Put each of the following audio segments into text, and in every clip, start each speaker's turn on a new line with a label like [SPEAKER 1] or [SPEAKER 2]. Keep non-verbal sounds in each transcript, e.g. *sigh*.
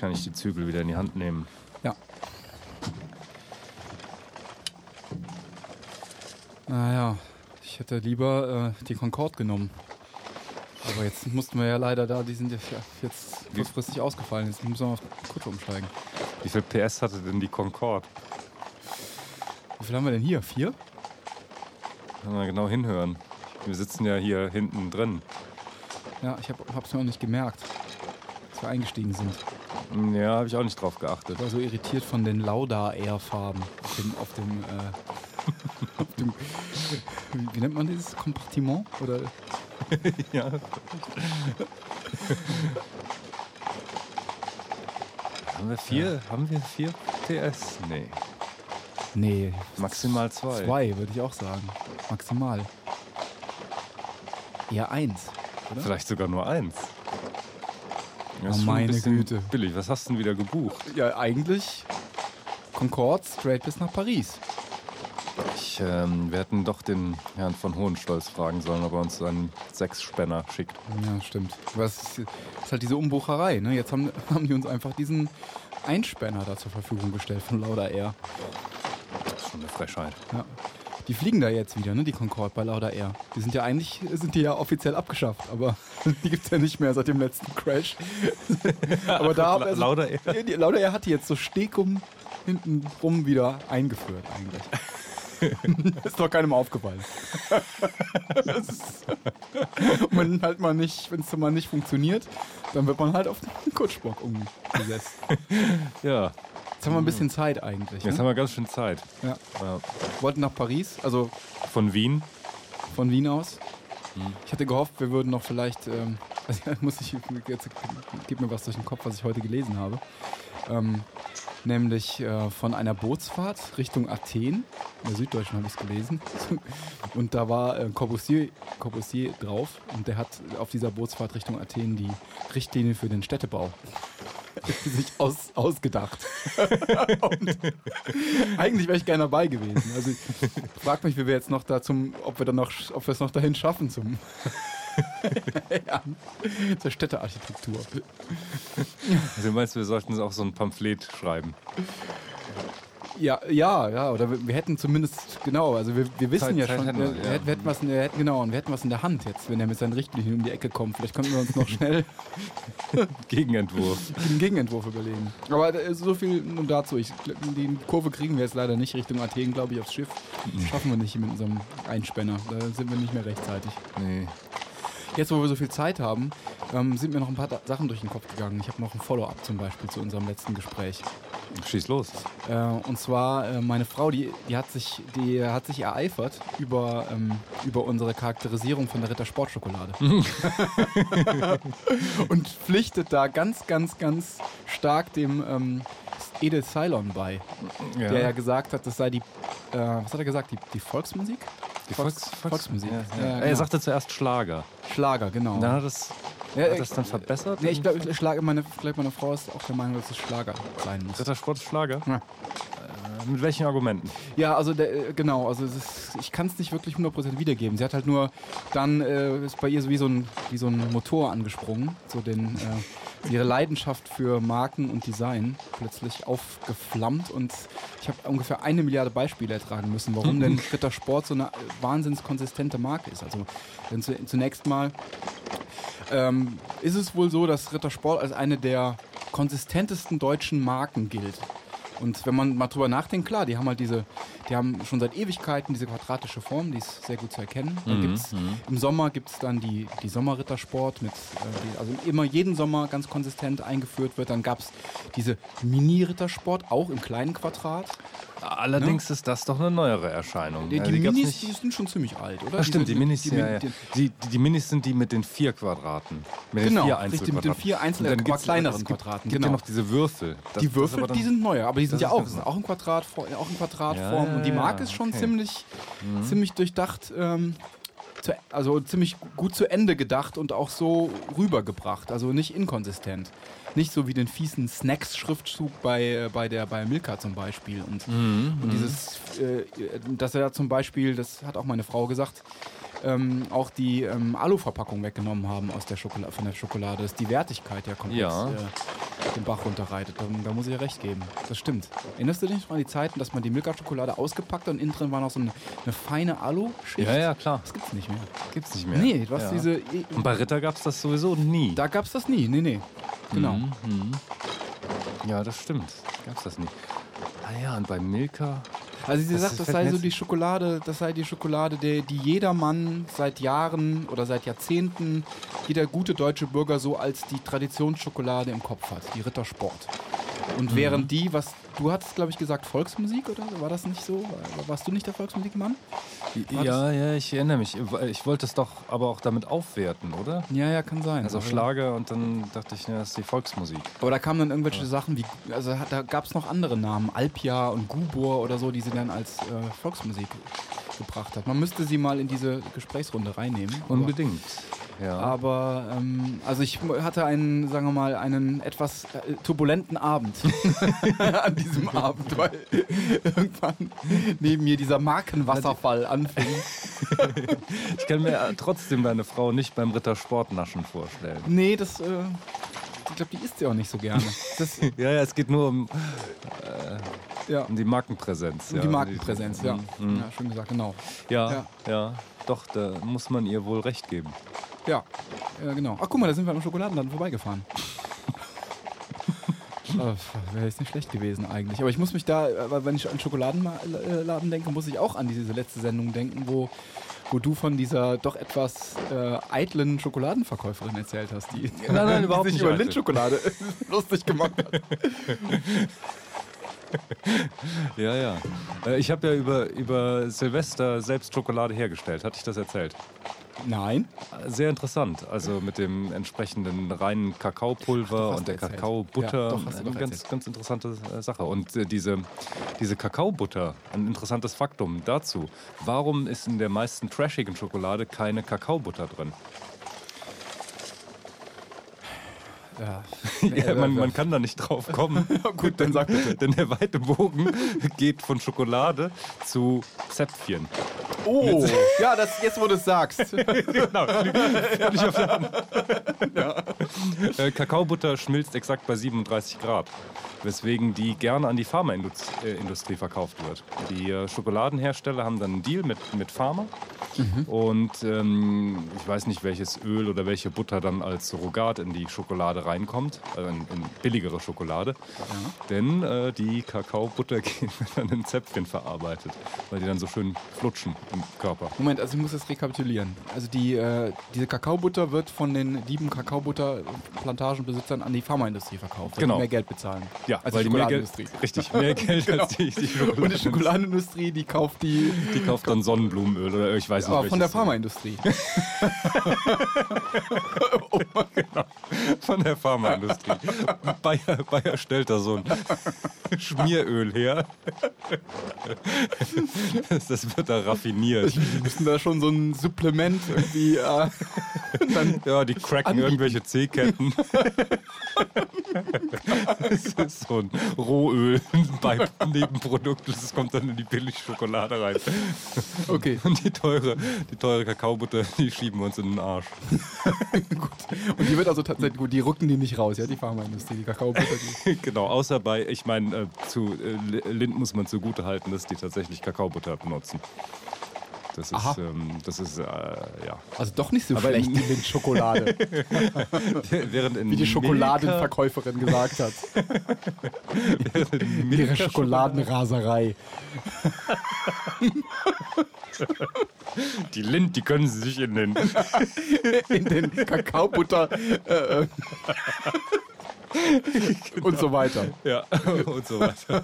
[SPEAKER 1] Kann ich die Zügel wieder in die Hand nehmen.
[SPEAKER 2] Ja. Naja, ich hätte lieber äh, die Concorde genommen. Aber jetzt mussten wir ja leider da, die sind ja jetzt kurzfristig ausgefallen. Jetzt müssen wir auf Kutsche umsteigen.
[SPEAKER 1] Wie viel PS hatte denn die Concorde?
[SPEAKER 2] Wie viel haben wir denn hier? Vier?
[SPEAKER 1] Mal genau hinhören. Wir sitzen ja hier hinten drin.
[SPEAKER 2] Ja, ich habe es mir auch nicht gemerkt, als wir eingestiegen sind.
[SPEAKER 1] Ja, habe ich auch nicht drauf geachtet.
[SPEAKER 2] Ich war so irritiert von den Lauda Air Farben auf dem, auf dem, äh, *laughs* auf dem wie, nennt man dieses Kompartiment oder *laughs*
[SPEAKER 1] ja. haben wir vier? Ja. Haben wir vier PS? Nee.
[SPEAKER 2] Nee.
[SPEAKER 1] Maximal zwei.
[SPEAKER 2] Zwei, würde ich auch sagen. Maximal. Eher eins, oder?
[SPEAKER 1] Vielleicht sogar nur eins.
[SPEAKER 2] Das oh, meine Güte.
[SPEAKER 1] Billig. Was hast du denn wieder gebucht?
[SPEAKER 2] Ja, eigentlich Concorde straight bis nach Paris.
[SPEAKER 1] Ich, ähm, wir hätten doch den Herrn von Hohenstolz fragen sollen, ob er uns einen Sechsspänner schickt.
[SPEAKER 2] Ja, stimmt. Was ist, ist halt diese Umbucherei. Ne? Jetzt haben, *laughs* haben die uns einfach diesen Einspänner da zur Verfügung gestellt von Lauda Air.
[SPEAKER 1] Das ist schon eine Frechheit.
[SPEAKER 2] Ja. Die fliegen da jetzt wieder, ne, die Concorde bei Lauda Air. Die sind ja eigentlich, sind die ja offiziell abgeschafft, aber *laughs* die gibt es ja nicht mehr seit dem letzten Crash. *laughs* aber da also, Lauda Air. Die, Lauda Air hat die jetzt so stekum hinten rum wieder eingeführt eigentlich. *laughs* ist doch keinem aufgefallen. wenn halt mal nicht, wenn es mal nicht funktioniert, dann wird man halt auf den Kutschbock umgesetzt.
[SPEAKER 1] Ja.
[SPEAKER 2] Jetzt haben wir ein bisschen Zeit eigentlich.
[SPEAKER 1] Jetzt
[SPEAKER 2] ne?
[SPEAKER 1] haben wir ganz schön Zeit.
[SPEAKER 2] Ja. ja. Wollten nach Paris, also.
[SPEAKER 1] Von Wien?
[SPEAKER 2] Von Wien aus. Hm. Ich hatte gehofft, wir würden noch vielleicht. Ähm, *laughs* also muss ich. Jetzt gib mir was durch den Kopf, was ich heute gelesen habe. Ähm, nämlich äh, von einer Bootsfahrt Richtung Athen. In der Süddeutschen habe ich es gelesen. *laughs* Und da war äh, Corbusier, Corbusier drauf und der hat auf dieser Bootsfahrt Richtung Athen die Richtlinie für den Städtebau *laughs* sich aus, ausgedacht. *laughs* eigentlich wäre ich gerne dabei gewesen. Also ich frage mich, wie wir jetzt noch da zum, ob wir dann noch, ob wir es noch dahin schaffen zum *laughs* ja, zur Städtearchitektur.
[SPEAKER 1] Also du meinst, wir sollten auch so ein Pamphlet schreiben?
[SPEAKER 2] Ja, ja, ja, oder wir, wir, hätten zumindest, genau, also wir, wir wissen Zeit, ja Zeit schon, wir, wir, ja. wir, hätten was in der, genau, und wir hätten was in der Hand jetzt, wenn er mit seinen Richtlinien um die Ecke kommt. Vielleicht könnten wir uns noch schnell *laughs*
[SPEAKER 1] Gegenentwurf. *laughs*
[SPEAKER 2] einen Gegenentwurf überlegen. Aber äh, so viel nun dazu. Ich, die Kurve kriegen wir jetzt leider nicht Richtung Athen, glaube ich, aufs Schiff. Schaffen wir nicht mit unserem Einspänner. Da sind wir nicht mehr rechtzeitig.
[SPEAKER 1] Nee.
[SPEAKER 2] Jetzt, wo wir so viel Zeit haben, ähm, sind mir noch ein paar Sachen durch den Kopf gegangen. Ich habe noch ein Follow-up zum Beispiel zu unserem letzten Gespräch.
[SPEAKER 1] Schieß los.
[SPEAKER 2] Äh, und zwar äh, meine Frau, die, die, hat sich, die hat sich ereifert über, ähm, über unsere Charakterisierung von der Ritter Sportschokolade. *laughs* und pflichtet da ganz, ganz, ganz stark dem ähm, Edith Cylon bei, ja. der ja gesagt hat, das sei die, äh, was hat er gesagt, die, die Volksmusik?
[SPEAKER 1] Die Volks, Volks, Volksmusik. Ja,
[SPEAKER 2] ja.
[SPEAKER 1] Genau. Er sagte zuerst Schlager.
[SPEAKER 2] Schlager, genau.
[SPEAKER 1] Dann hat es ja, hat das dann verbessert?
[SPEAKER 2] Nee, ich glaube, meine, glaub, meine Frau ist auch der Meinung, dass es Schlager sein muss.
[SPEAKER 1] Rittersport ist Schlager?
[SPEAKER 2] Ja.
[SPEAKER 1] Mit welchen Argumenten?
[SPEAKER 2] Ja, also der, äh, genau, also ist, ich kann es nicht wirklich 100% wiedergeben. Sie hat halt nur dann äh, ist bei ihr so wie so ein, wie so ein Motor angesprungen, so den äh, ihre Leidenschaft für Marken und Design plötzlich aufgeflammt und ich habe ungefähr eine Milliarde Beispiele ertragen müssen, warum denn *laughs* Rittersport so eine wahnsinns konsistente Marke ist. Also zunächst mal ähm, ist es wohl so, dass Rittersport als eine der konsistentesten deutschen Marken gilt. Und wenn man mal drüber nachdenkt, klar, die haben halt diese, die haben schon seit Ewigkeiten diese quadratische Form, die ist sehr gut zu erkennen. Dann mhm, gibt's, mhm. Im Sommer gibt es dann die, die Sommerrittersport, mit, äh, die, also immer jeden Sommer ganz konsistent eingeführt wird. Dann gab es diese Mini-Rittersport, auch im kleinen Quadrat.
[SPEAKER 1] Allerdings ne? ist das doch eine neuere Erscheinung.
[SPEAKER 2] Die, die, die Minis die sind schon ziemlich alt, oder?
[SPEAKER 1] Das stimmt, die, Minis, die, ja, ja. Die, Minis sind die mit den vier Quadraten.
[SPEAKER 2] Mit genau, den vier richtig, mit den vier einzelnen,
[SPEAKER 1] dann kleineren Quadraten. Es gibt genau. ja noch diese Würfel.
[SPEAKER 2] Das, die Würfel, die sind neuer, aber die sind ja auch, sind auch in, Quadrat, auch in Quadratform. Ja, und die Marke ist schon okay. ziemlich, mhm. ziemlich durchdacht. Ähm, zu, also ziemlich gut zu Ende gedacht und auch so rübergebracht. Also nicht inkonsistent. Nicht so wie den fiesen Snacks-Schriftzug bei, äh, bei, der, bei Milka zum Beispiel. Und, und dieses, äh, dass er da zum Beispiel, das hat auch meine Frau gesagt, ähm, auch die ähm, Aluverpackung weggenommen haben aus der Schokolade, von der Schokolade, dass die Wertigkeit ja komplett
[SPEAKER 1] Ja.
[SPEAKER 2] äh, den Bach runterreitet. Da, da muss ich ja recht geben. Das stimmt. Erinnerst du dich noch an die Zeiten, dass man die Milka-Schokolade ausgepackt hat und innen drin war noch so eine, eine feine Alu-Schicht?
[SPEAKER 1] Ja, ja, klar.
[SPEAKER 2] Das gibt's nicht mehr.
[SPEAKER 1] Gibt's nicht mehr.
[SPEAKER 2] Nee, hast
[SPEAKER 1] ja.
[SPEAKER 2] diese.
[SPEAKER 1] Und bei Ritter gab es das sowieso nie.
[SPEAKER 2] Da gab's das nie. Nee, nee. Genau.
[SPEAKER 1] Mhm. Ja, das stimmt. Gab's das nie. Ah ja, und bei Milka.
[SPEAKER 2] Also sie
[SPEAKER 1] Das
[SPEAKER 2] sagt, das
[SPEAKER 1] fällt
[SPEAKER 2] sei so die Schokolade, das sei die Schokolade, die, die jeder Mann seit Jahren oder seit Jahrzehnten, jeder gute deutsche Bürger so als die Traditionsschokolade im Kopf hat, die Rittersport. Und während die, was du hattest, glaube ich, gesagt, Volksmusik oder war das nicht so? War- Warst du nicht der Volksmusikmann? War
[SPEAKER 1] Ja, ja, ich erinnere mich. Ich wollte es doch aber auch damit aufwerten, oder?
[SPEAKER 2] Ja, ja, kann sein.
[SPEAKER 1] Also
[SPEAKER 2] Aber-
[SPEAKER 1] Schlager und dann dachte ich, ja, das ist die Volksmusik.
[SPEAKER 2] Aber da kamen dann irgendwelche Sachen wie, also da gab es noch andere Namen, Alpia und Gubor oder so, die sie dann als äh, Volksmusik gebracht hat. Man müsste sie mal in diese Gesprächsrunde reinnehmen. aber-
[SPEAKER 1] Unbedingt. Ja.
[SPEAKER 2] Aber ähm, also ich hatte einen, sagen wir mal, einen etwas äh, turbulenten Abend *laughs* an diesem Abend, weil irgendwann neben mir dieser Markenwasserfall anfing.
[SPEAKER 1] Ich kann mir äh, trotzdem deine Frau nicht beim Rittersportnaschen vorstellen.
[SPEAKER 2] Nee, das, äh, ich glaube, die isst sie auch nicht so gerne. Das, *laughs*
[SPEAKER 1] Ja, ja, es geht nur um,
[SPEAKER 2] ja,
[SPEAKER 1] um die Markenpräsenz.
[SPEAKER 2] um
[SPEAKER 1] ja,
[SPEAKER 2] die Markenpräsenz, ja.
[SPEAKER 1] Mhm.
[SPEAKER 2] Ja, schön gesagt, genau.
[SPEAKER 1] Ja,
[SPEAKER 2] Ja.
[SPEAKER 1] ja, Doch, da muss man ihr wohl recht geben.
[SPEAKER 2] Ja, ja genau. Ach, guck mal, da sind wir am Schokoladenladen vorbeigefahren. *laughs* Wäre jetzt nicht schlecht gewesen eigentlich. Aber ich muss mich da, äh, wenn ich an Schokoladenladen denke, muss ich auch an diese letzte Sendung denken, wo, wo du von dieser doch etwas äh, eitlen Schokoladenverkäuferin erzählt hast, die,
[SPEAKER 1] Nein, nein, *laughs* überhaupt
[SPEAKER 2] die sich
[SPEAKER 1] nicht
[SPEAKER 2] über. Lindschokolade *laughs* lustig gemacht hat. *laughs*
[SPEAKER 1] Ja, ja. Äh, Ich habe ja über, über Silvester selbst Schokolade hergestellt. Hatte ich das erzählt?
[SPEAKER 2] Nein.
[SPEAKER 1] Sehr interessant. Also mit dem entsprechenden reinen Kakaopulver
[SPEAKER 2] hast
[SPEAKER 1] und der
[SPEAKER 2] erzählt.
[SPEAKER 1] Kakaobutter.
[SPEAKER 2] Ja, doch, hast du
[SPEAKER 1] Eine ganz,
[SPEAKER 2] erzählt.
[SPEAKER 1] ganz interessante Sache. Und äh, diese, diese Kakaobutter, ein interessantes Faktum dazu. Warum ist in der meisten trashigen Schokolade keine Kakaobutter drin? *laughs*
[SPEAKER 2] Ja.
[SPEAKER 1] Ja, man, man kann da nicht drauf kommen. *laughs*
[SPEAKER 2] Gut, dann sag bitte. *laughs*
[SPEAKER 1] Denn der weite Bogen geht von Schokolade zu Zäpfchen.
[SPEAKER 2] Oh, ja, das, jetzt wo du es sagst. *laughs*
[SPEAKER 1] Genau, völlig auf der Hand. Äh, Kakaobutter schmilzt exakt bei 37 Grad, weswegen die gerne an die Pharmaindustrie verkauft wird. Die äh, Schokoladenhersteller haben dann einen Deal mit, mit Pharma und ähm, ich weiß nicht, welches Öl oder welche Butter dann als Surrogat in die Schokolade reinkommt, also in, in billigere Schokolade. Denn äh, die Kakaobutter *laughs* geht dann in Zäpfchen verarbeitet, weil die dann so schön flutschen im Körper.
[SPEAKER 2] Moment, also ich muss das rekapitulieren. Also die, äh, diese Kakaobutter wird von den lieben Kakaobutter-Plantagenbesitzern an die Pharmaindustrie verkauft, weil
[SPEAKER 1] Genau.
[SPEAKER 2] die mehr Geld bezahlen.
[SPEAKER 1] Ja,
[SPEAKER 2] als
[SPEAKER 1] weil
[SPEAKER 2] die
[SPEAKER 1] die mehr Geld,
[SPEAKER 2] Schokoladenindustrie.
[SPEAKER 1] richtig, *laughs* mehr Geld
[SPEAKER 2] Genau.
[SPEAKER 1] als die, die
[SPEAKER 2] Und die
[SPEAKER 1] Schokoladenindustrie.
[SPEAKER 2] Schokoladenindustrie, die kauft die
[SPEAKER 1] Die kauft dann Sonnenblumenöl oder ich weiß nicht.
[SPEAKER 2] aber von der. Pharmaindustrie. *laughs* *laughs*
[SPEAKER 1] Von der Pharmaindustrie. Bayer, Bayer stellt da so ein Schmieröl her. Das, das wird da raffiniert.
[SPEAKER 2] Die müssen da schon so ein Supplement irgendwie. Äh, *laughs* dann,
[SPEAKER 1] Ja, die cracken
[SPEAKER 2] Anbieten.
[SPEAKER 1] irgendwelche C-Ketten. Das ist so ein Rohöl, ein Nebenprodukt. Das kommt dann in die Billigschokolade rein.
[SPEAKER 2] okay,
[SPEAKER 1] Und die teure, die teure Kakaobutter, die schieben wir uns in den Arsch. *laughs*
[SPEAKER 2] gut. Und die wird also tatsächlich gut, die rücken die nicht raus, ja, die Pharmaindustrie, die Kakaobutter. Die, *laughs*
[SPEAKER 1] Genau, außer bei, ich meine, äh, zu äh, Lind muss man zugute halten, dass die tatsächlich Kakaobutter benutzen. Das
[SPEAKER 2] Aha.
[SPEAKER 1] ist, ähm, das ist, äh, ja.
[SPEAKER 2] also doch nicht so
[SPEAKER 1] Aber
[SPEAKER 2] schlecht,
[SPEAKER 1] in-
[SPEAKER 2] die Lindschokolade, *laughs*
[SPEAKER 1] Während in
[SPEAKER 2] wie die
[SPEAKER 1] Milka-
[SPEAKER 2] Schokoladenverkäuferin gesagt hat.
[SPEAKER 1] in
[SPEAKER 2] Ihre
[SPEAKER 1] Milka
[SPEAKER 2] Schokoladenraserei.
[SPEAKER 1] Die Lind, die können sie sich in den. *laughs*
[SPEAKER 2] in den Kakaobutter äh, äh, und so weiter.
[SPEAKER 1] Ja, *laughs* und so weiter.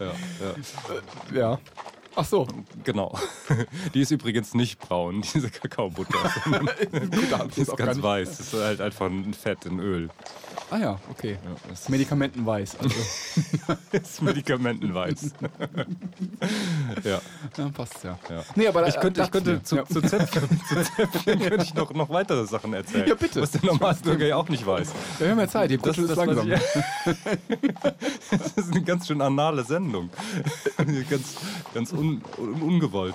[SPEAKER 1] ja, ja.
[SPEAKER 2] Ja. Ach so.
[SPEAKER 1] Genau. *laughs* Die ist übrigens nicht braun, *laughs* diese Kakaobutter. *laughs* Die ist ganz weiß. Das ist halt einfach ein Fett in Öl.
[SPEAKER 2] Ah ja, okay.
[SPEAKER 1] Ja, das
[SPEAKER 2] Medikamentenweiß. Also,
[SPEAKER 1] ist medikamentenweiß. ja,
[SPEAKER 2] ja, passt ja.
[SPEAKER 1] ja.
[SPEAKER 2] Nee, aber
[SPEAKER 1] Ich könnte, ich könnte zu,
[SPEAKER 2] ja.
[SPEAKER 1] zu Zäpfchen, zu Zäpfchen könnte ich noch, noch weitere Sachen erzählen.
[SPEAKER 2] Ja, bitte.
[SPEAKER 1] Was der Normalbürger ja auch nicht weiß.
[SPEAKER 2] Wir haben ja Zeit, die
[SPEAKER 1] Das,
[SPEAKER 2] ist
[SPEAKER 1] das,
[SPEAKER 2] langsam.
[SPEAKER 1] ich, das ist eine ganz schön anale Sendung. ganz ganz un, un, ungewollt.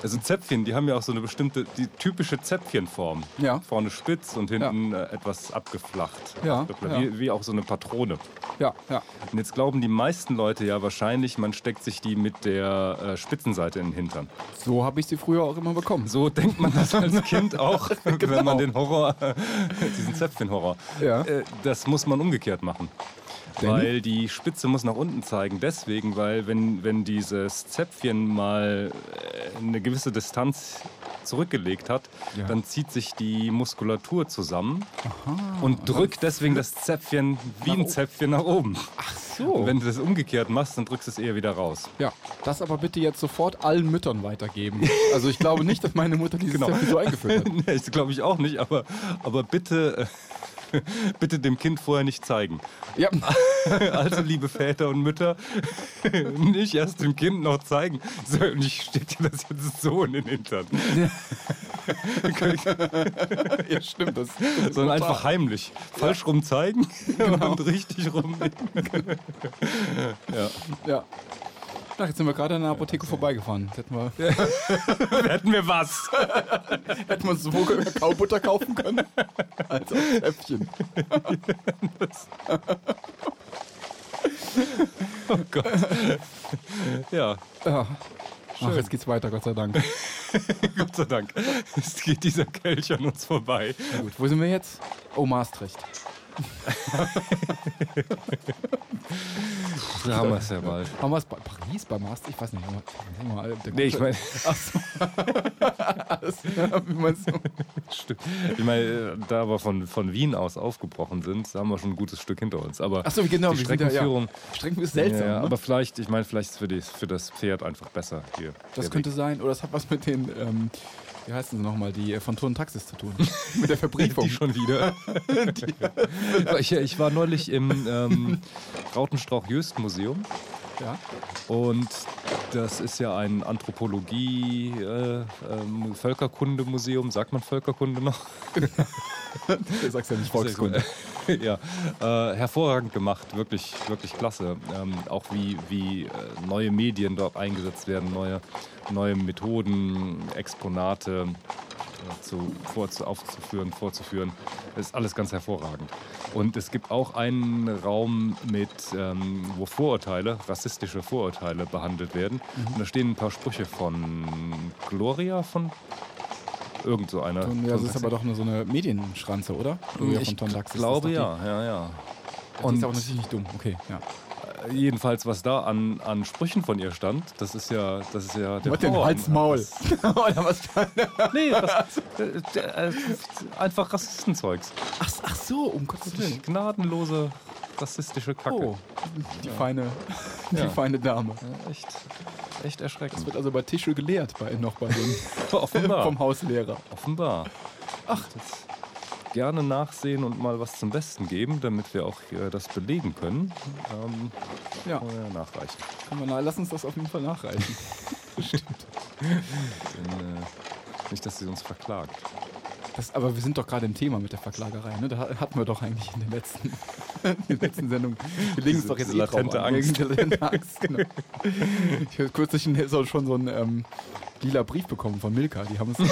[SPEAKER 1] Also Zäpfchen, die haben ja auch so eine bestimmte, die typische Zäpfchenform.
[SPEAKER 2] Ja.
[SPEAKER 1] Vorne spitz und hinten äh, etwas abgeflacht.
[SPEAKER 2] Ja,
[SPEAKER 1] Abgeflacht.
[SPEAKER 2] ja.
[SPEAKER 1] Wie, wie auch so eine Patrone.
[SPEAKER 2] Ja, ja.
[SPEAKER 1] Und jetzt glauben die meisten Leute ja wahrscheinlich, man steckt sich die mit der äh, Spitzenseite in den Hintern.
[SPEAKER 2] So habe ich sie früher auch immer bekommen.
[SPEAKER 1] So denkt man das als Kind auch, *laughs* wenn
[SPEAKER 2] Genau.
[SPEAKER 1] man den Horror, *laughs* diesen Zäpfchen-Horror.
[SPEAKER 2] Ja.
[SPEAKER 1] Äh, das muss man umgekehrt machen.
[SPEAKER 2] Denn?
[SPEAKER 1] Weil die Spitze muss nach unten zeigen. Deswegen, weil wenn, wenn dieses Zäpfchen mal äh, eine gewisse Distanz zurückgelegt hat,
[SPEAKER 2] Ja.
[SPEAKER 1] dann zieht sich die Muskulatur zusammen und drückt deswegen das Zäpfchen wie ein Zäpfchen nach oben.
[SPEAKER 2] Ach so.
[SPEAKER 1] Und wenn du das umgekehrt machst, dann drückst du es eher wieder raus.
[SPEAKER 2] ja, das aber bitte jetzt sofort allen Müttern weitergeben. Also ich glaube nicht, dass meine Mutter dieses
[SPEAKER 1] Genau.
[SPEAKER 2] Zäpfchen so eingeführt hat. *laughs*
[SPEAKER 1] nee, das glaube ich auch nicht, aber, aber bitte, äh, *laughs* bitte dem Kind vorher nicht zeigen.
[SPEAKER 2] Ja, *laughs*
[SPEAKER 1] Also, liebe Väter und Mütter, *laughs* nicht erst dem Kind noch zeigen. So, und ich steck dir das jetzt so in den Hintern.
[SPEAKER 2] ja stimmt. Das,
[SPEAKER 1] Sondern einfach heimlich. Falsch rum zeigen und richtig rum. ja.
[SPEAKER 2] Ja. Ach, jetzt sind wir gerade an der Apotheke vorbeigefahren. Jetzt hätten wir, *laughs*
[SPEAKER 1] Hätten wir was. *laughs*
[SPEAKER 2] hätten wir uns sowohl Kakaobutter kaufen können, als auch Zäpfchen. *laughs*
[SPEAKER 1] Oh Gott. Ja,
[SPEAKER 2] Ja. Ach, jetzt geht's weiter, Gott sei Dank.
[SPEAKER 1] Gott sei Dank. Es geht dieser Kelch an uns vorbei.
[SPEAKER 2] Na gut, wo sind wir jetzt? Oh, Maastricht.
[SPEAKER 1] Da haben wir es ja bald.
[SPEAKER 2] Haben wir es bei Paris, bei Maastricht? Ich weiß nicht. mal, der
[SPEAKER 1] Nee, ich meine,
[SPEAKER 2] Ach so. *laughs* Alles, ja, wie meinst du?
[SPEAKER 1] Stimmt. Ich meine, da wir von, von Wien aus aufgebrochen sind, da haben wir schon ein gutes Stück hinter uns. Aber
[SPEAKER 2] Ach so, genau.
[SPEAKER 1] die
[SPEAKER 2] wir
[SPEAKER 1] Streckenführung,
[SPEAKER 2] Ja. Strecken ist seltsam.
[SPEAKER 1] ja,
[SPEAKER 2] ne?
[SPEAKER 1] aber vielleicht, ich meine, vielleicht ist für, die, für das Pferd einfach besser hier.
[SPEAKER 2] das könnte
[SPEAKER 1] Weg.
[SPEAKER 2] sein. Oder das hat was mit den, ähm, wie heißen sie nochmal, die äh, von Turn Taxis zu tun. *laughs* mit der Verbriefung.
[SPEAKER 1] Die schon wieder. *laughs* ich, ich war neulich im ähm, Rautenstrauch-Jöst-Museum
[SPEAKER 2] Ja.
[SPEAKER 1] und das ist ja ein Anthropologie, äh, ähm, Völkerkunde-Museum. Sagt man Völkerkunde noch? *laughs*
[SPEAKER 2] Du sagst ja nicht Volkskunde. *laughs*
[SPEAKER 1] ja, äh, hervorragend gemacht, wirklich, wirklich klasse. Ähm, auch wie, wie äh, neue Medien dort eingesetzt werden, neue, neue Methoden, Exponate äh, zu, vorzu, aufzuführen, vorzuführen. Das ist alles ganz hervorragend. Und es gibt auch einen Raum, mit, ähm, wo Vorurteile, rassistische Vorurteile behandelt werden. Und da stehen ein paar Sprüche von Gloria, von irgend so einer.
[SPEAKER 2] Ton- Ja, das ist aber doch nur so eine Medienschranze, oder? Gloria
[SPEAKER 1] ich
[SPEAKER 2] von
[SPEAKER 1] glaube ja, ja, ja.
[SPEAKER 2] Die, die
[SPEAKER 1] Und-
[SPEAKER 2] ist aber natürlich nicht dumm. Okay, ja.
[SPEAKER 1] Jedenfalls, was da an, an Sprüchen von ihr stand, das ist ja, das ist ja der
[SPEAKER 2] Was denn? Halt's Maul. *laughs* Oder was?
[SPEAKER 1] Nee, das, äh, äh, einfach Rassistenzeugs.
[SPEAKER 2] Ach, ach so, um Gottes Willen.
[SPEAKER 1] Gnadenlose rassistische Kacke.
[SPEAKER 2] Oh, die feine, *laughs* die
[SPEAKER 1] Ja.
[SPEAKER 2] feine Dame.
[SPEAKER 1] Ja, echt, echt
[SPEAKER 2] Das
[SPEAKER 1] erschreckend.
[SPEAKER 2] wird also bei Tische gelehrt, bei, noch bei den *laughs*
[SPEAKER 1] Offenbar.
[SPEAKER 2] vom Hauslehrer.
[SPEAKER 1] Offenbar.
[SPEAKER 2] Ach,
[SPEAKER 1] Das gerne nachsehen und mal was zum Besten geben, damit wir auch äh, das belegen können. Ähm,
[SPEAKER 2] ja,
[SPEAKER 1] wir nachreichen.
[SPEAKER 2] na, lass uns das auf jeden Fall nachreichen. *laughs* Stimmt.
[SPEAKER 1] Denn, äh, nicht, dass sie uns verklagt.
[SPEAKER 2] Das, aber wir sind doch gerade im Thema mit der Verklagerei. Ne? Da hatten wir doch eigentlich in der letzten, *laughs* in der letzten Sendung. Wir legen
[SPEAKER 1] Diese-
[SPEAKER 2] doch jetzt eh
[SPEAKER 1] latente
[SPEAKER 2] an.
[SPEAKER 1] Angst. *laughs*
[SPEAKER 2] Angst genau. Ich habe kürzlich so schon so einen ähm, lila Brief bekommen von Milka. Die haben *laughs* die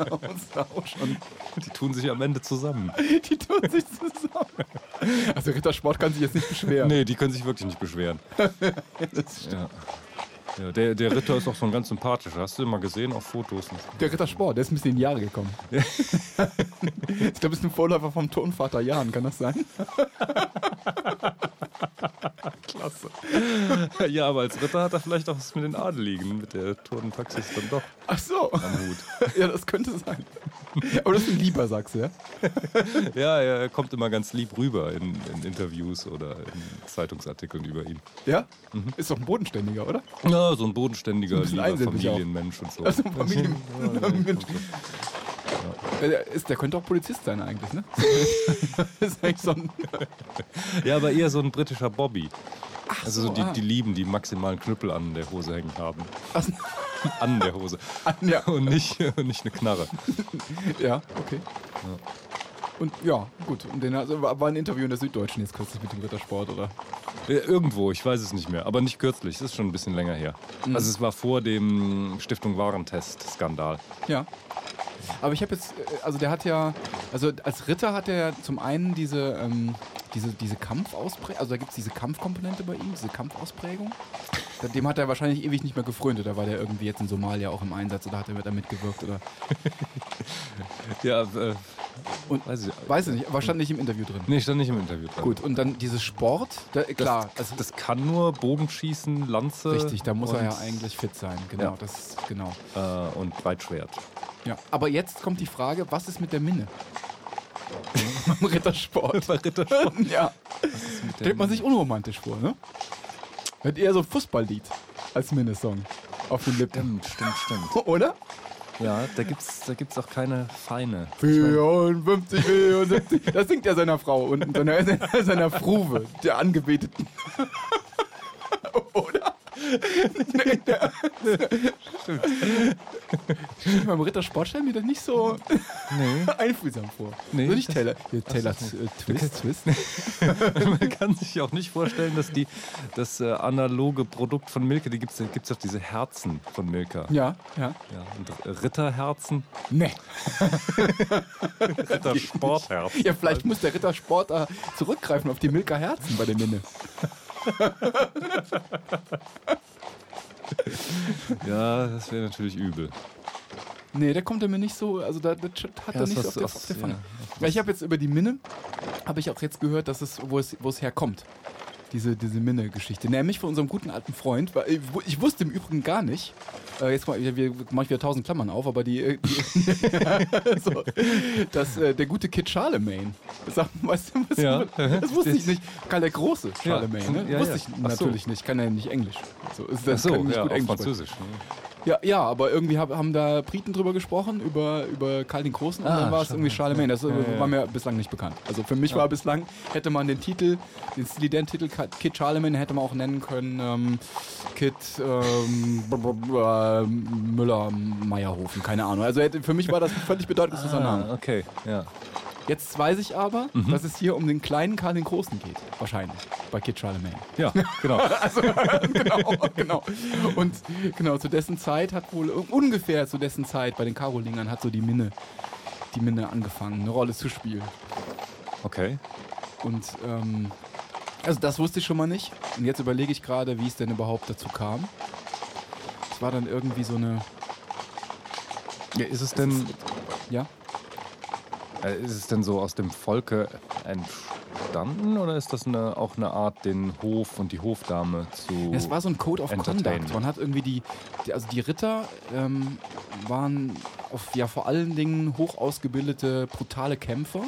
[SPEAKER 2] haben uns da auch schon.
[SPEAKER 1] Die tun sich am Ende zusammen.
[SPEAKER 2] Die tun sich zusammen. Also Rittersport kann sich jetzt nicht beschweren.
[SPEAKER 1] Nee, die können sich wirklich nicht beschweren. ja. Ja, der, der Ritter ist auch so ein ganz sympathischer. Hast du den mal gesehen auf Fotos?
[SPEAKER 2] Der Rittersport, der ist ein bisschen in die Jahre gekommen. *laughs* ich glaube, ist ein Vorläufer vom Turnvater Jan, kann das sein? *laughs*
[SPEAKER 1] Klasse. ja, aber als Ritter hat er vielleicht auch was mit den Adeligen, mit der Turntaxis dann doch
[SPEAKER 2] Ach so.
[SPEAKER 1] am Hut. *laughs*
[SPEAKER 2] Ja, das könnte sein. Aber das ist ein Lieber, sagst du, *laughs* ja?
[SPEAKER 1] Ja, er kommt immer ganz lieb rüber in, in Interviews oder in Zeitungsartikeln über ihn.
[SPEAKER 2] Ja? Ist doch ein Bodenständiger, oder?
[SPEAKER 1] Ja, so ein bodenständiger,
[SPEAKER 2] So ein
[SPEAKER 1] lieber
[SPEAKER 2] einsilbig auch.
[SPEAKER 1] Familienmensch und so.
[SPEAKER 2] Also ein Familien *laughs*
[SPEAKER 1] Ja,
[SPEAKER 2] Mensch. Äh, Der, ist, der könnte auch Polizist sein eigentlich, ne? *laughs* ist eigentlich so ein
[SPEAKER 1] Ja, aber eher so ein britischer Bobby. also so
[SPEAKER 2] so,
[SPEAKER 1] die,
[SPEAKER 2] ah.
[SPEAKER 1] die Lieben, die maximalen Knüppel an der Hose hängen haben.
[SPEAKER 2] Ach, *laughs*
[SPEAKER 1] An der Hose.
[SPEAKER 2] ja, *laughs*
[SPEAKER 1] Und nicht, und nicht eine Knarre. *laughs*
[SPEAKER 2] ja, okay. Und ja, gut. Und den, also, war ein Interview in der Süddeutschen jetzt kürzlich mit dem Rittersport, oder?
[SPEAKER 1] Irgendwo, ich weiß es nicht mehr. Aber nicht kürzlich, das ist schon ein bisschen länger her. Also es war vor dem Stiftung Warentest-Skandal.
[SPEAKER 2] Ja. Aber ich habe jetzt, äh, also der hat ja, also als Ritter hat er ja zum einen diese, ähm, diese, diese Kampfausprägung, also da gibt es diese Kampfkomponente bei ihm, diese Kampfausprägung. Dem hat er wahrscheinlich ewig nicht mehr gefreundet. Da war der irgendwie jetzt in Somalia auch im Einsatz oder hat er da mitgewirkt oder. *laughs*
[SPEAKER 1] Ja, äh,
[SPEAKER 2] Und
[SPEAKER 1] weiß ich.
[SPEAKER 2] weiß ich nicht, aber stand nicht im Interview drin.
[SPEAKER 1] Nee, stand nicht im Interview drin.
[SPEAKER 2] Gut, und dann dieses Sport, da, klar,
[SPEAKER 1] das,
[SPEAKER 2] also
[SPEAKER 1] das kann nur Bogenschießen, Lanze.
[SPEAKER 2] richtig, da muss er ja eigentlich fit sein. Genau,
[SPEAKER 1] Ja.
[SPEAKER 2] das genau.
[SPEAKER 1] Äh, und Weitschwert.
[SPEAKER 2] Ja. Aber jetzt kommt die Frage, was ist mit der Minne? Beim Rittersport.
[SPEAKER 1] Bei Rittersport.
[SPEAKER 2] ja. Stellt man sich unromantisch vor, ne? Hat eher so ein Fußballlied als Minnesong auf den Lippen.
[SPEAKER 1] Stimmt, stimmt, stimmt. *laughs*
[SPEAKER 2] Oder?
[SPEAKER 1] Ja, da gibt's, da gibt's auch keine Feine.
[SPEAKER 2] 54, 74. Das singt er seiner Frau und seiner, *laughs* seiner, Fruve, der Angebeteten. *laughs* Oder? Der- Stimmt. Beim Rittersport stellen wir das nicht so
[SPEAKER 1] Nee. *laughs*
[SPEAKER 2] einfühlsam vor.
[SPEAKER 1] Nee,
[SPEAKER 2] so nicht Taylor, hier, Taylor Twist, Twist. *laughs*
[SPEAKER 1] Man kann sich auch nicht vorstellen, dass die, das äh, analoge Produkt von Milka, die gibt's, gibt's doch diese Herzen von Milka.
[SPEAKER 2] Ja, ja.
[SPEAKER 1] Ja, und Ritterherzen,
[SPEAKER 2] Nee. *laughs*
[SPEAKER 1] Rittersportherzen.
[SPEAKER 2] Ja, vielleicht muss der Rittersport da zurückgreifen auf die Milka Herzen bei der Minne. *laughs*
[SPEAKER 1] Ja, das wäre natürlich übel.
[SPEAKER 2] Nee, der kommt er mir nicht so, also da, das hat
[SPEAKER 1] Ja,
[SPEAKER 2] er nicht so auf der, auf der Pfanne.
[SPEAKER 1] Ja,
[SPEAKER 2] ich habe jetzt über die Minne, habe ich auch jetzt gehört, dass es, wo es, wo es herkommt. Diese, diese Minne-Geschichte. Nämlich von unserem guten alten Freund. Weil, ich wu- ich wusste im Übrigen gar nicht, äh, jetzt mal, wir, wir mache ich wieder tausend Klammern auf, aber die, äh, die *laughs* so, dass äh, der gute Kid Charlemagne, sag, weißt du, was,
[SPEAKER 1] Ja.
[SPEAKER 2] das wusste ich nicht. Karl der Große
[SPEAKER 1] Ja.
[SPEAKER 2] Charlemagne, ne?
[SPEAKER 1] Ja,
[SPEAKER 2] wusste
[SPEAKER 1] ja.
[SPEAKER 2] ich
[SPEAKER 1] Ach so.
[SPEAKER 2] natürlich nicht, kann er nicht Englisch. So, ist,
[SPEAKER 1] Ach
[SPEAKER 2] das
[SPEAKER 1] so,
[SPEAKER 2] kann nicht
[SPEAKER 1] ja,
[SPEAKER 2] gut Englisch.
[SPEAKER 1] Französisch. ne?
[SPEAKER 2] Ja, ja, aber irgendwie hab, haben da Briten drüber gesprochen, über, über Karl den Großen und
[SPEAKER 1] Ah,
[SPEAKER 2] dann war es irgendwie Charlemagne. Das äh,
[SPEAKER 1] Ja,
[SPEAKER 2] war mir bislang nicht bekannt. Also für mich war bislang, hätte man den Titel, den Stilident-Titel Kid Charlemagne hätte man auch nennen können ähm, Kid ähm, *laughs* äh, Müller-Meierhofen, keine Ahnung. Also hätte, für mich war das ein völlig bedeutungsloser Name.
[SPEAKER 1] Ah, okay, ja.
[SPEAKER 2] Jetzt weiß ich aber, dass es hier um den kleinen Karl den Großen geht. Wahrscheinlich. Bei Kid Charlemagne.
[SPEAKER 1] Ja, genau. *laughs*
[SPEAKER 2] genau, genau. Und genau, zu dessen Zeit hat wohl ungefähr zu dessen Zeit bei den Karolingern hat so die Minne, die Minne angefangen, eine Rolle zu spielen.
[SPEAKER 1] Okay.
[SPEAKER 2] Und ähm, also das wusste ich schon mal nicht. Und jetzt überlege ich gerade, wie es denn überhaupt dazu kam. Es war dann irgendwie so eine,
[SPEAKER 1] Ja, ist es denn,
[SPEAKER 2] ja,
[SPEAKER 1] ist es denn so aus dem Volke entstanden oder ist das eine, auch eine Art, den Hof und die Hofdame zu.
[SPEAKER 2] Es war so ein Code of. Conduct. Man hat irgendwie die, die also die Ritter ähm, waren auf, ja vor allen Dingen hoch ausgebildete, brutale Kämpfer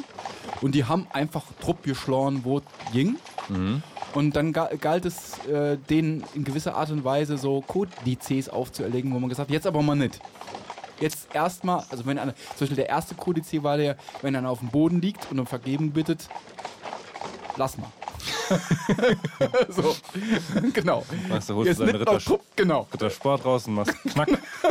[SPEAKER 2] und die haben einfach Trupp geschlagen, wo ging.
[SPEAKER 1] Mhm.
[SPEAKER 2] Und dann ga, galt es, äh, denen in gewisser Art und Weise so Kodizes aufzuerlegen, wo man gesagt hat, jetzt aber mal nicht. Jetzt erstmal, also wenn einer, zum Beispiel der erste Kodiz war der, wenn einer auf dem Boden liegt und um Vergebung bittet, lass mal. *laughs* so, genau.
[SPEAKER 1] Weißt du, holst
[SPEAKER 2] Jetzt
[SPEAKER 1] du
[SPEAKER 2] nicht noch
[SPEAKER 1] Ritter,
[SPEAKER 2] Trupp, genau,
[SPEAKER 1] Rittersport raus und machst Knack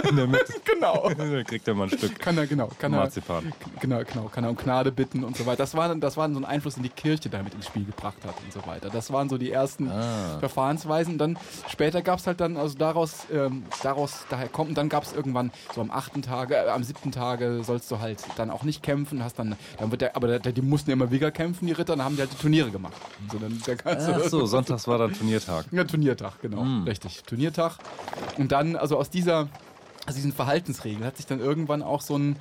[SPEAKER 1] in der Mitte. *laughs*
[SPEAKER 2] genau. *laughs*
[SPEAKER 1] Dann kriegt er mal ein Stück
[SPEAKER 2] Kann er, genau, kann er,
[SPEAKER 1] Marzipan.
[SPEAKER 2] genau, genau, kann er um Gnade bitten und so weiter. Das war, das war so ein Einfluss, den die Kirche damit ins Spiel gebracht hat und so weiter. Das waren so die ersten
[SPEAKER 1] Ah.
[SPEAKER 2] Verfahrensweisen. Dann später gab es halt dann, also daraus, ähm, daraus daher kommt, und dann gab es irgendwann so am achten Tage, äh, am siebten Tage sollst du halt dann auch nicht kämpfen, hast dann, dann wird der, aber der, die mussten ja immer wieder kämpfen, die Ritter, dann haben die halt die Turniere gemacht. So, dann, kannst du-
[SPEAKER 1] Ach so, *laughs* sonntags war dann Turniertag.
[SPEAKER 2] ja, Turniertag, genau. Richtig, Turniertag. Und dann, also aus dieser, aus diesen Verhaltensregeln hat sich dann irgendwann auch so ein,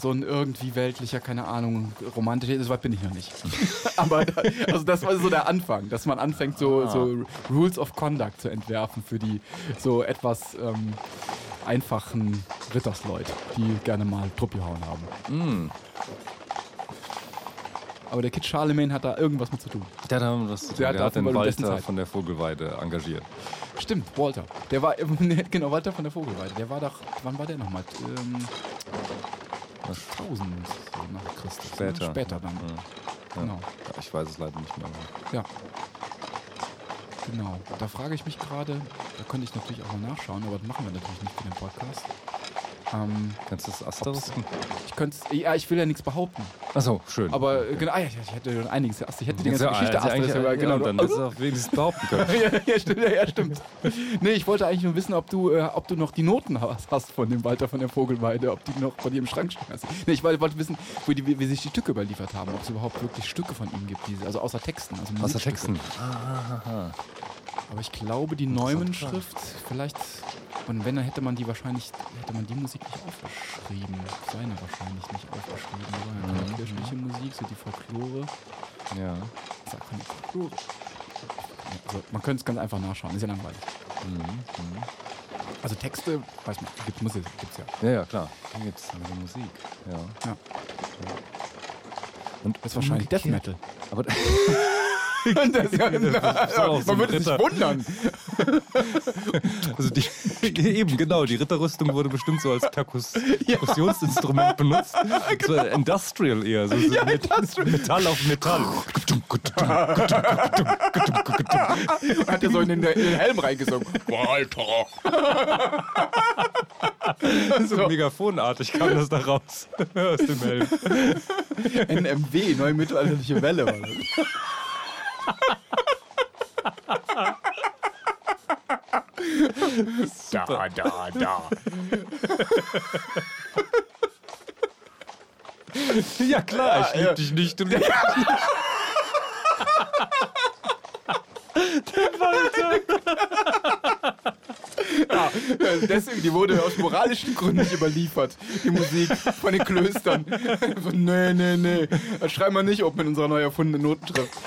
[SPEAKER 2] so ein irgendwie weltlicher, keine Ahnung, romantischer, so weit bin ich noch nicht. *laughs* Aber da, also das war so der Anfang, dass man anfängt, so, so Rules of Conduct zu entwerfen für die so etwas ähm, einfachen Rittersleute, die gerne mal Truppi hauen haben.
[SPEAKER 1] Mm.
[SPEAKER 2] Aber der Kid Charlemagne hat da irgendwas mit zu tun.
[SPEAKER 1] Der hat damit was zu tun.
[SPEAKER 2] Der
[SPEAKER 1] Der hat den Walter von der Vogelweide engagiert.
[SPEAKER 2] Stimmt, Walter. Der war, *laughs* genau, Walter von der Vogelweide. Der war doch, wann war der nochmal? Ähm, 1000 so nach Christus. ne?
[SPEAKER 1] Später.
[SPEAKER 2] Später dann.
[SPEAKER 1] Ja.
[SPEAKER 2] Genau.
[SPEAKER 1] Ja, Ich weiß es leider nicht mehr.
[SPEAKER 2] Ja. Genau. Da frage ich mich gerade, da könnte ich natürlich auch mal nachschauen, aber das machen wir natürlich nicht für den Podcast. Ähm,
[SPEAKER 1] Kannst du das Asterisken?
[SPEAKER 2] ich könnte ja, ich will ja nichts behaupten.
[SPEAKER 1] Achso, schön.
[SPEAKER 2] Aber äh, genau, ah, ja, ich hätte schon einiges. Ast- Ich hätte die ganze
[SPEAKER 1] Ja,
[SPEAKER 2] Geschichte
[SPEAKER 1] also
[SPEAKER 2] Asterisk, aber
[SPEAKER 1] ja,
[SPEAKER 2] genau.
[SPEAKER 1] dann hättest du auf wenigstens behaupten können. *laughs*
[SPEAKER 2] ja, ja, stimmt, ja, stimmt. Nee, ich wollte eigentlich nur wissen, ob du, äh, ob du noch die Noten hast, hast von dem Walter von der Vogelweide, ob die noch bei dir im Schrank stehen hast. Nee, ich wollte, wollte wissen, wo die, wie, sich die Stücke überliefert haben, ob es überhaupt wirklich Stücke von ihm gibt, diese, also außer Texten. Also
[SPEAKER 1] Außer. Texten. Ah,
[SPEAKER 2] Aber ich glaube, die Neumann-Schrift, vielleicht, und wenn, dann hätte man die wahrscheinlich, hätte man die Musik nicht aufgeschrieben. Seine wahrscheinlich nicht aufgeschrieben. Ja keine
[SPEAKER 1] Mhm.
[SPEAKER 2] kirchliche Musik, so die Folklore.
[SPEAKER 1] Ja.
[SPEAKER 2] Sagt man Folklore? Also, man könnte es ganz einfach nachschauen, ist ja langweilig.
[SPEAKER 1] Mhm.
[SPEAKER 2] Also Texte, weiß man, gibt Musik, gibt's ja.
[SPEAKER 1] Ja, ja, klar. Hier gibt es eine Musik. Ja.
[SPEAKER 2] Ja.
[SPEAKER 1] Und
[SPEAKER 2] Das ist wahrscheinlich Death Metal.
[SPEAKER 1] Aber *laughs* *laughs*
[SPEAKER 2] das *laughs* ja,
[SPEAKER 1] auch so
[SPEAKER 2] man würde sich
[SPEAKER 1] Ritter.
[SPEAKER 2] wundern. *laughs*
[SPEAKER 1] also die, eben genau, die Ritterrüstung wurde bestimmt so als Perkus Perkussionsinstrument benutzt. So Industrial eher, so, so
[SPEAKER 2] Ja,
[SPEAKER 1] mit,
[SPEAKER 2] Industrial.
[SPEAKER 1] Metall auf Metall.
[SPEAKER 2] Hat er so in den, in den Helm reingesungen. Walter.
[SPEAKER 1] so megafonartig kam das da raus aus dem Helm.
[SPEAKER 2] NMW, neue mittelalterliche Welle. War das.
[SPEAKER 1] Da, da, da. ja klar, ich lieb
[SPEAKER 2] ja.
[SPEAKER 1] dich nicht. Und *laughs*
[SPEAKER 2] Ja, deswegen, die wurde aus moralischen Gründen nicht überliefert, die Musik von den Klöstern. *laughs* So, nee, nee, nee, das schreiben wir nicht oben in unserer neu erfundenen Notenschrift. *laughs*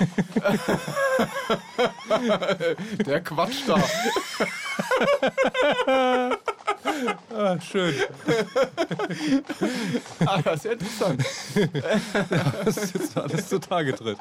[SPEAKER 2] Der Quatsch da. *laughs*
[SPEAKER 1] ah, schön.
[SPEAKER 2] Ah, das ist ja interessant.
[SPEAKER 1] Das ist jetzt alles zutage tritt.